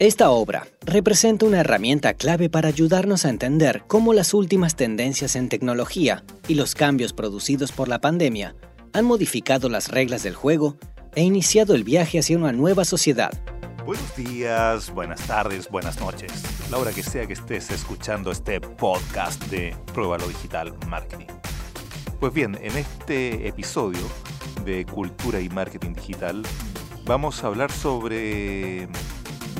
Esta obra representa una herramienta clave para ayudarnos a entender cómo las últimas tendencias en tecnología y los cambios producidos por la pandemia han modificado las reglas del juego e iniciado el viaje hacia una nueva sociedad. Buenos días, buenas tardes, buenas noches. La hora que sea que estés escuchando este podcast de Pruébalo Digital Marketing. Pues bien, en este episodio de Cultura y Marketing Digital vamos a hablar sobre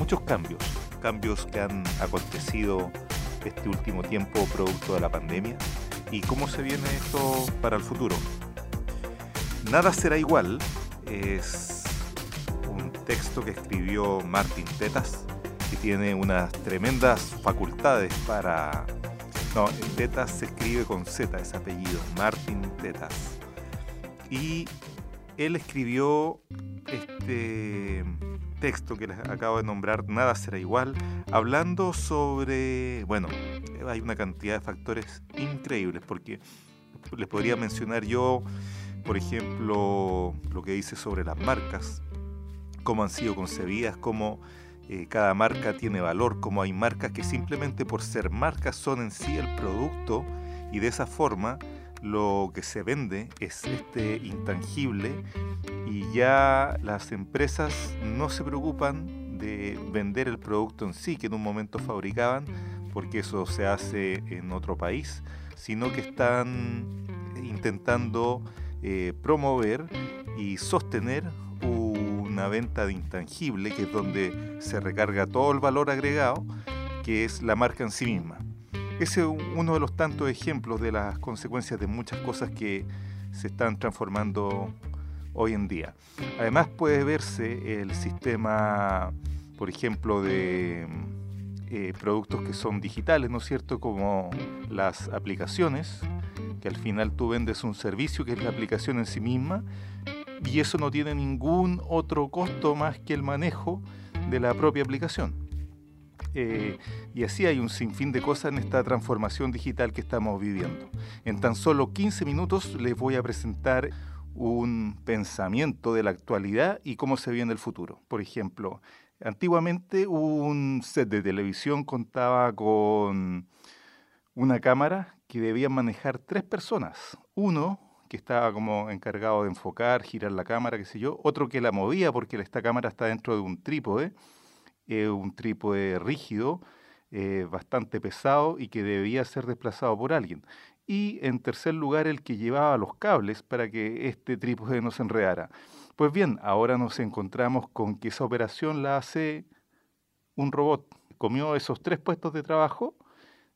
muchos cambios, cambios que han acontecido este último tiempo producto de la pandemia y cómo se viene esto para el futuro. Nada será igual es un texto que escribió Martin Tetas, que tiene unas tremendas facultades para... No, Tetas se escribe con Z, ese apellido, Martin Tetas. Y él escribió este texto que les acabo de nombrar, Nada será igual, hablando sobre, bueno, hay una cantidad de factores increíbles, porque les podría mencionar yo, por ejemplo, lo que dice sobre las marcas, cómo han sido concebidas, cómo eh, cada marca tiene valor, cómo hay marcas que simplemente por ser marcas son en sí el producto y de esa forma lo que se vende es este intangible y ya las empresas no se preocupan de vender el producto en sí que en un momento fabricaban porque eso se hace en otro país sino que están intentando eh, promover y sostener una venta de intangible que es donde se recarga todo el valor agregado que es la marca en sí misma ese es uno de los tantos ejemplos de las consecuencias de muchas cosas que se están transformando hoy en día. Además puede verse el sistema, por ejemplo, de eh, productos que son digitales, ¿no es cierto? Como las aplicaciones, que al final tú vendes un servicio que es la aplicación en sí misma y eso no tiene ningún otro costo más que el manejo de la propia aplicación. Eh, y así hay un sinfín de cosas en esta transformación digital que estamos viviendo. En tan solo 15 minutos les voy a presentar un pensamiento de la actualidad y cómo se viene el futuro. Por ejemplo, antiguamente un set de televisión contaba con una cámara que debían manejar tres personas. Uno que estaba como encargado de enfocar, girar la cámara, qué sé yo. Otro que la movía porque esta cámara está dentro de un trípode un trípode rígido, eh, bastante pesado y que debía ser desplazado por alguien. Y en tercer lugar, el que llevaba los cables para que este trípode no se enredara. Pues bien, ahora nos encontramos con que esa operación la hace un robot. Comió esos tres puestos de trabajo,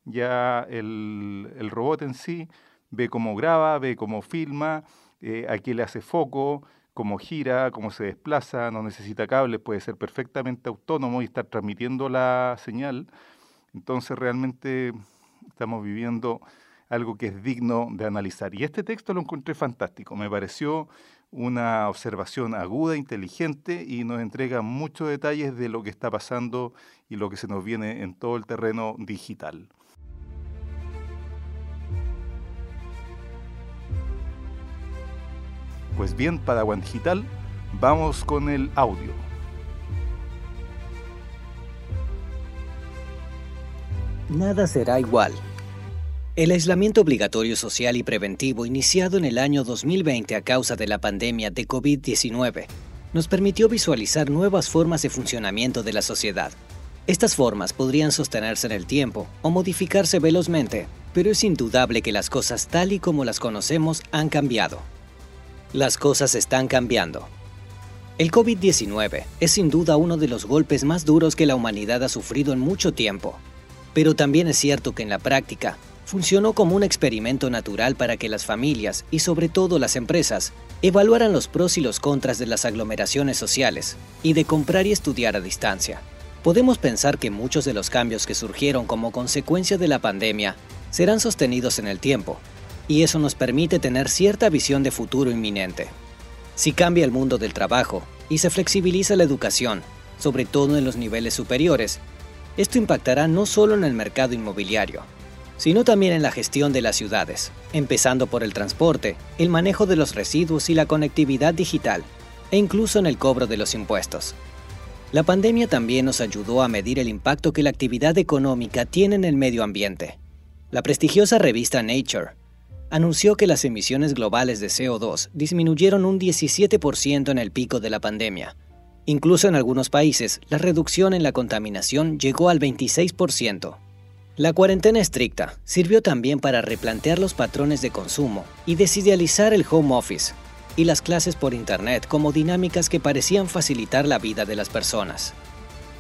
ya el, robot en sí ve cómo graba, ve cómo filma, eh, a qué le hace foco, cómo gira, cómo se desplaza, no necesita cables, puede ser perfectamente autónomo y estar transmitiendo la señal. Entonces realmente estamos viviendo algo que es digno de analizar. Y este texto lo encontré fantástico, me pareció una observación aguda, inteligente y nos entrega muchos detalles de lo que está pasando y lo que se nos viene en todo el terreno digital. Pues bien, Padawan Digital, vamos con el audio. Nada será igual. El aislamiento obligatorio social y preventivo iniciado en el año 2020 a causa de la pandemia de COVID-19 nos permitió visualizar nuevas formas de funcionamiento de la sociedad. Estas formas podrían sostenerse en el tiempo o modificarse velozmente, pero es indudable que las cosas tal y como las conocemos han cambiado. Las cosas están cambiando. El COVID-19 es sin duda uno de los golpes más duros que la humanidad ha sufrido en mucho tiempo, pero también es cierto que en la práctica funcionó como un experimento natural para que las familias y sobre todo las empresas evaluaran los pros y los contras de las aglomeraciones sociales y de comprar y estudiar a distancia. Podemos pensar que muchos de los cambios que surgieron como consecuencia de la pandemia serán sostenidos en el tiempo y eso nos permite tener cierta visión de futuro inminente. Si cambia el mundo del trabajo y se flexibiliza la educación, sobre todo en los niveles superiores, esto impactará no solo en el mercado inmobiliario, sino también en la gestión de las ciudades, empezando por el transporte, el manejo de los residuos y la conectividad digital, e incluso en el cobro de los impuestos. La pandemia también nos ayudó a medir el impacto que la actividad económica tiene en el medio ambiente. La prestigiosa revista Nature anunció que las emisiones globales de CO2 disminuyeron un 17% en el pico de la pandemia. Incluso en algunos países, la reducción en la contaminación llegó al 26%. La cuarentena estricta sirvió también para replantear los patrones de consumo y desidealizar el home office, y las clases por Internet como dinámicas que parecían facilitar la vida de las personas.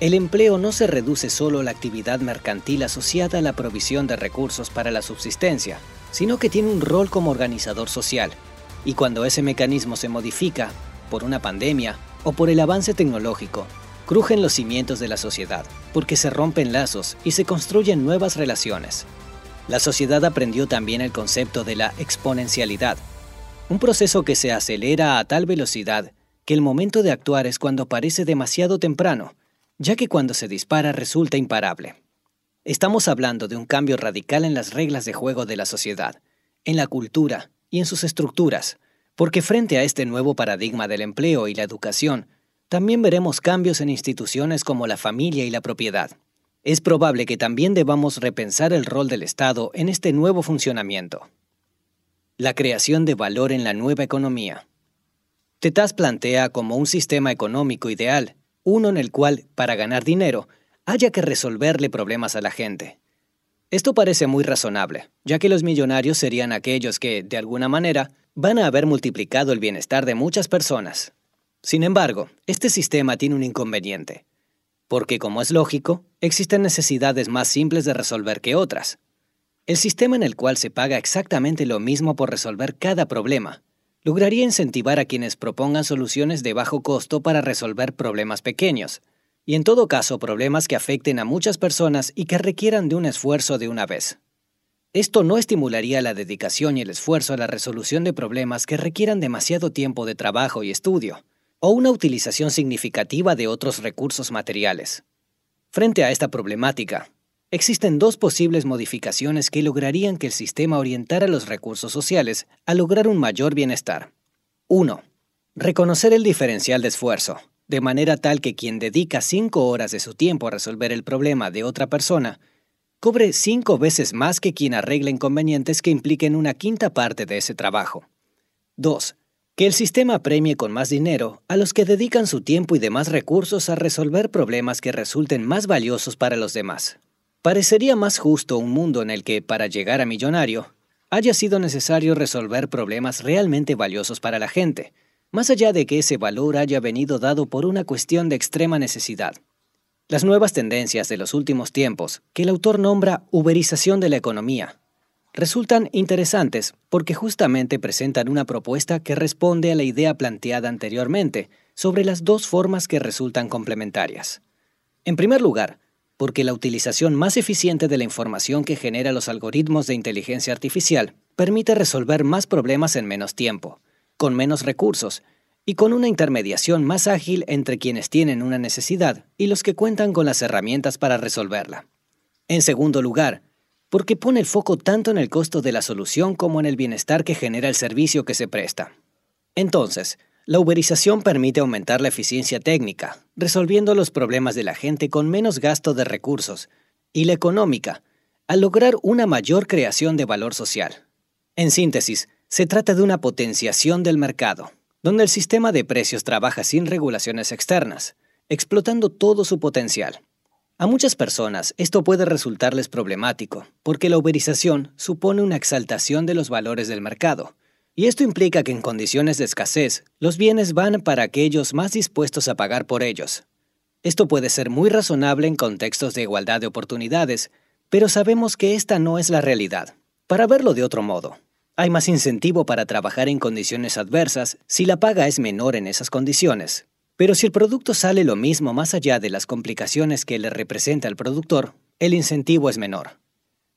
El empleo no se reduce solo a la actividad mercantil asociada a la provisión de recursos para la subsistencia, sino que tiene un rol como organizador social. Y cuando ese mecanismo se modifica, por una pandemia o por el avance tecnológico, crujen los cimientos de la sociedad, porque se rompen lazos y se construyen nuevas relaciones. La sociedad aprendió también el concepto de la exponencialidad, un proceso que se acelera a tal velocidad que el momento de actuar es cuando parece demasiado temprano, ya que cuando se dispara resulta imparable. Estamos hablando de un cambio radical en las reglas de juego de la sociedad, en la cultura y en sus estructuras, porque frente a este nuevo paradigma del empleo y la educación, también veremos cambios en instituciones como la familia y la propiedad. Es probable que también debamos repensar el rol del Estado en este nuevo funcionamiento. La creación de valor en la nueva economía. Tetas plantea como un sistema económico ideal, uno en el cual, para ganar dinero, haya que resolverle problemas a la gente. Esto parece muy razonable, ya que los millonarios serían aquellos que, de alguna manera, van a haber multiplicado el bienestar de muchas personas. Sin embargo, este sistema tiene un inconveniente, porque, como es lógico, existen necesidades más simples de resolver que otras. El sistema en el cual se paga exactamente lo mismo por resolver cada problema lograría incentivar a quienes propongan soluciones de bajo costo para resolver problemas pequeños, y en todo caso problemas que afecten a muchas personas y que requieran de un esfuerzo de una vez. Esto no estimularía la dedicación y el esfuerzo a la resolución de problemas que requieran demasiado tiempo de trabajo y estudio, o una utilización significativa de otros recursos materiales. Frente a esta problemática, Existen dos posibles modificaciones que lograrían que el sistema orientara los recursos sociales a lograr un mayor bienestar. 1. Reconocer el diferencial de esfuerzo, de manera tal que quien dedica cinco horas de su tiempo a resolver el problema de otra persona, cobre cinco veces más que quien arregla inconvenientes que impliquen una quinta parte de ese trabajo. 2. Que el sistema premie con más dinero a los que dedican su tiempo y demás recursos a resolver problemas que resulten más valiosos para los demás. Parecería más justo un mundo en el que, para llegar a millonario, haya sido necesario resolver problemas realmente valiosos para la gente, más allá de que ese valor haya venido dado por una cuestión de extrema necesidad. Las nuevas tendencias de los últimos tiempos, que el autor nombra uberización de la economía, resultan interesantes porque justamente presentan una propuesta que responde a la idea planteada anteriormente sobre las dos formas que resultan complementarias. En primer lugar, porque la utilización más eficiente de la información que genera los algoritmos de inteligencia artificial permite resolver más problemas en menos tiempo, con menos recursos y con una intermediación más ágil entre quienes tienen una necesidad y los que cuentan con las herramientas para resolverla. En segundo lugar, porque pone el foco tanto en el costo de la solución como en el bienestar que genera el servicio que se presta. Entonces, la uberización permite aumentar la eficiencia técnica, resolviendo los problemas de la gente con menos gasto de recursos, y la económica, al lograr una mayor creación de valor social. En síntesis, se trata de una potenciación del mercado, donde el sistema de precios trabaja sin regulaciones externas, explotando todo su potencial. A muchas personas esto puede resultarles problemático, porque la uberización supone una exaltación de los valores del mercado, y esto implica que en condiciones de escasez, los bienes van para aquellos más dispuestos a pagar por ellos. Esto puede ser muy razonable en contextos de igualdad de oportunidades, pero sabemos que esta no es la realidad. Para verlo de otro modo, hay más incentivo para trabajar en condiciones adversas si la paga es menor en esas condiciones. Pero si el producto sale lo mismo más allá de las complicaciones que le representa al productor, el incentivo es menor.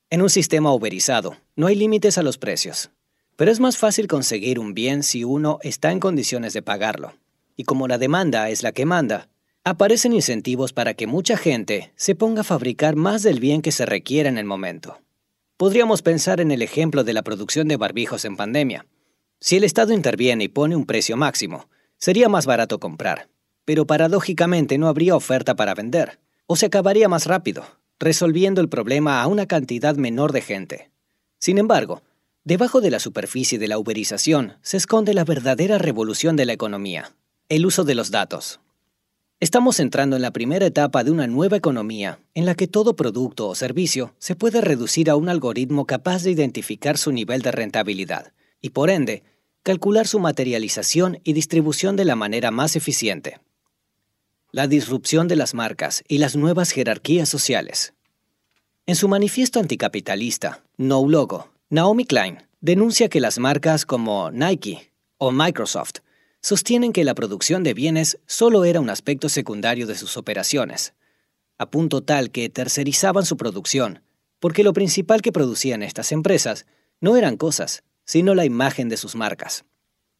En un sistema uberizado, no hay límites a los precios. Pero es más fácil conseguir un bien si uno está en condiciones de pagarlo. Y como la demanda es la que manda, aparecen incentivos para que mucha gente se ponga a fabricar más del bien que se requiere en el momento. Podríamos pensar en el ejemplo de la producción de barbijos en pandemia. Si el Estado interviene y pone un precio máximo, sería más barato comprar. pero paradójicamente no habría oferta para vender, o se acabaría más rápido, resolviendo el problema a una cantidad menor de gente. Sin embargo, debajo de la superficie de la uberización se esconde la verdadera revolución de la economía, el uso de los datos. Estamos entrando en la primera etapa de una nueva economía en la que todo producto o servicio se puede reducir a un algoritmo capaz de identificar su nivel de rentabilidad y, por ende, calcular su materialización y distribución de la manera más eficiente. La disrupción de las marcas y las nuevas jerarquías sociales. En su manifiesto anticapitalista, No Logo, Naomi Klein denuncia que las marcas como Nike o Microsoft sostienen que la producción de bienes solo era un aspecto secundario de sus operaciones, a punto tal que tercerizaban su producción, porque lo principal que producían estas empresas no eran cosas, sino la imagen de sus marcas.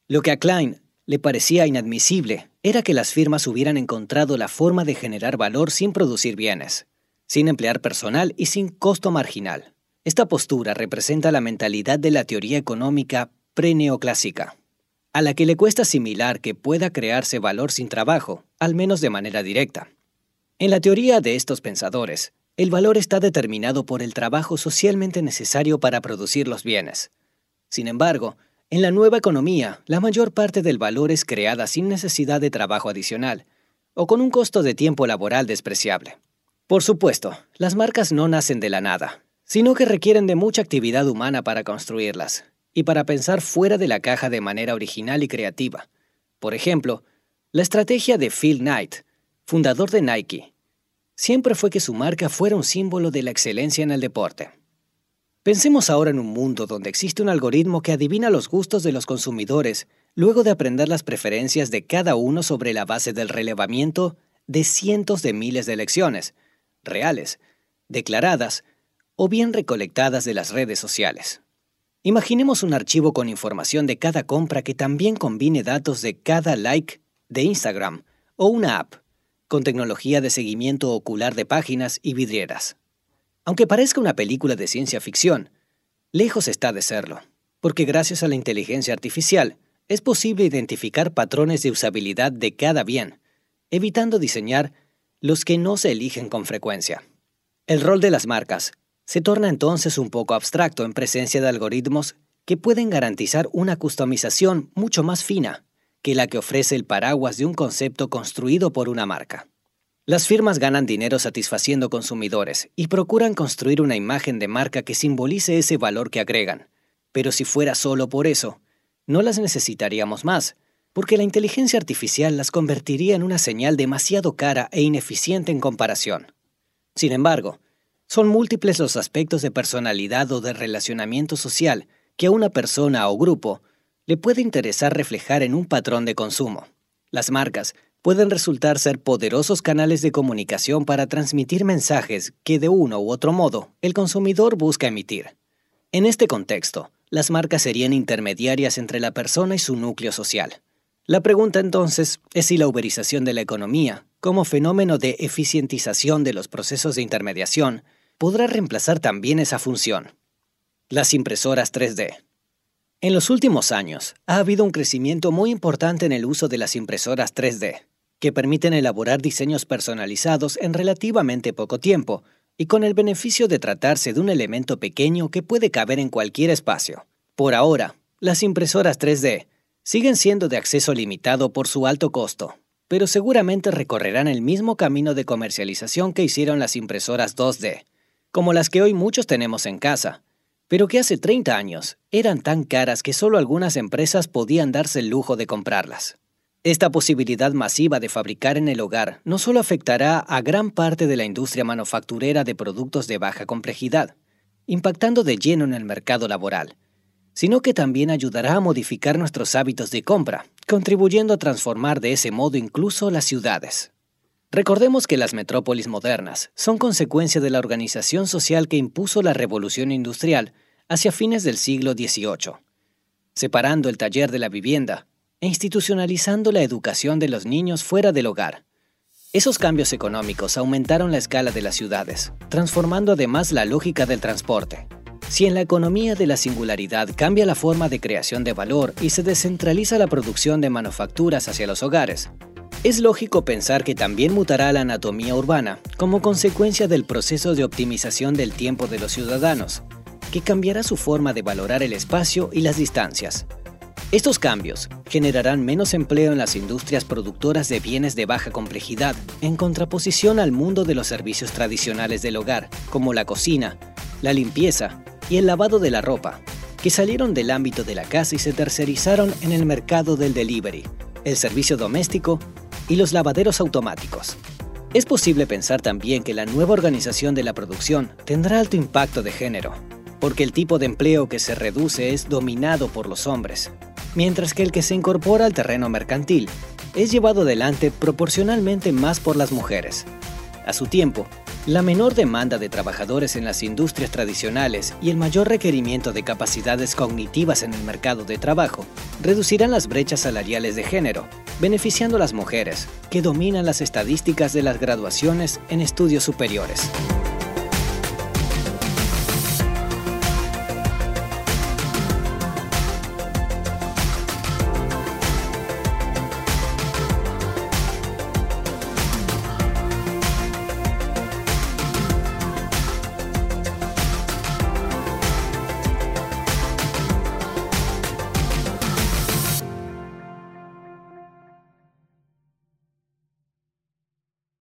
Lo que a Klein le parecía inadmisible era que las firmas hubieran encontrado la forma de generar valor sin producir bienes, sin emplear personal y sin costo marginal. Esta postura representa la mentalidad de la teoría económica preneoclásica a la que le cuesta asimilar que pueda crearse valor sin trabajo, al menos de manera directa. En la teoría de estos pensadores, el valor está determinado por el trabajo socialmente necesario para producir los bienes. Sin embargo, en la nueva economía, la mayor parte del valor es creada sin necesidad de trabajo adicional, o con un costo de tiempo laboral despreciable. Por supuesto, las marcas no nacen de la nada, sino que requieren de mucha actividad humana para construirlas, y para pensar fuera de la caja de manera original y creativa. Por ejemplo, la estrategia de Phil Knight, fundador de Nike, siempre fue que su marca fuera un símbolo de la excelencia en el deporte. Pensemos ahora en un mundo donde existe un algoritmo que adivina los gustos de los consumidores luego de aprender las preferencias de cada uno sobre la base del relevamiento de cientos de miles de elecciones, reales, declaradas o bien recolectadas de las redes sociales. Imaginemos un archivo con información de cada compra que también combine datos de cada like de Instagram o una app con tecnología de seguimiento ocular de páginas y vidrieras. Aunque parezca una película de ciencia ficción, lejos está de serlo, porque gracias a la inteligencia artificial es posible identificar patrones de usabilidad de cada bien, evitando diseñar los que no se eligen con frecuencia. El rol de las marcas se torna entonces un poco abstracto en presencia de algoritmos que pueden garantizar una customización mucho más fina que la que ofrece el paraguas de un concepto construido por una marca. Las firmas ganan dinero satisfaciendo consumidores y procuran construir una imagen de marca que simbolice ese valor que agregan. Pero si fuera solo por eso, no las necesitaríamos más, porque la inteligencia artificial las convertiría en una señal demasiado cara e ineficiente en comparación. Sin embargo, son múltiples los aspectos de personalidad o de relacionamiento social que a una persona o grupo le puede interesar reflejar en un patrón de consumo. Las marcas pueden resultar ser poderosos canales de comunicación para transmitir mensajes que de uno u otro modo el consumidor busca emitir. En este contexto, las marcas serían intermediarias entre la persona y su núcleo social. La pregunta entonces es si la uberización de la economía, como fenómeno de eficientización de los procesos de intermediación, podrá reemplazar también esa función. Las impresoras 3D. En los últimos años, ha habido un crecimiento muy importante en el uso de las impresoras 3D, que permiten elaborar diseños personalizados en relativamente poco tiempo y con el beneficio de tratarse de un elemento pequeño que puede caber en cualquier espacio. Por ahora, las impresoras 3D siguen siendo de acceso limitado por su alto costo, pero seguramente recorrerán el mismo camino de comercialización que hicieron las impresoras 2D, como las que hoy muchos tenemos en casa, pero que hace 30 años eran tan caras que solo algunas empresas podían darse el lujo de comprarlas. Esta posibilidad masiva de fabricar en el hogar no solo afectará a gran parte de la industria manufacturera de productos de baja complejidad, impactando de lleno en el mercado laboral, sino que también ayudará a modificar nuestros hábitos de compra, contribuyendo a transformar de ese modo incluso las ciudades. Recordemos que las metrópolis modernas son consecuencia de la organización social que impuso la revolución industrial hacia fines del siglo XVIII, separando el taller de la vivienda e institucionalizando la educación de los niños fuera del hogar. Esos cambios económicos aumentaron la escala de las ciudades, transformando además la lógica del transporte. Si en la economía de la singularidad cambia la forma de creación de valor y se descentraliza la producción de manufacturas hacia los hogares, Es lógico pensar que también mutará la anatomía urbana como consecuencia del proceso de optimización del tiempo de los ciudadanos, que cambiará su forma de valorar el espacio y las distancias. Estos cambios generarán menos empleo en las industrias productoras de bienes de baja complejidad, en contraposición al mundo de los servicios tradicionales del hogar, como la cocina, la limpieza y el lavado de la ropa, que salieron del ámbito de la casa y se tercerizaron en el mercado del delivery, el servicio doméstico y los lavaderos automáticos. Es posible pensar también que la nueva organización de la producción tendrá alto impacto de género, porque el tipo de empleo que se reduce es dominado por los hombres, mientras que el que se incorpora al terreno mercantil es llevado adelante proporcionalmente más por las mujeres. A su tiempo, la menor demanda de trabajadores en las industrias tradicionales y el mayor requerimiento de capacidades cognitivas en el mercado de trabajo reducirán las brechas salariales de género, beneficiando a las mujeres, que dominan las estadísticas de las graduaciones en estudios superiores.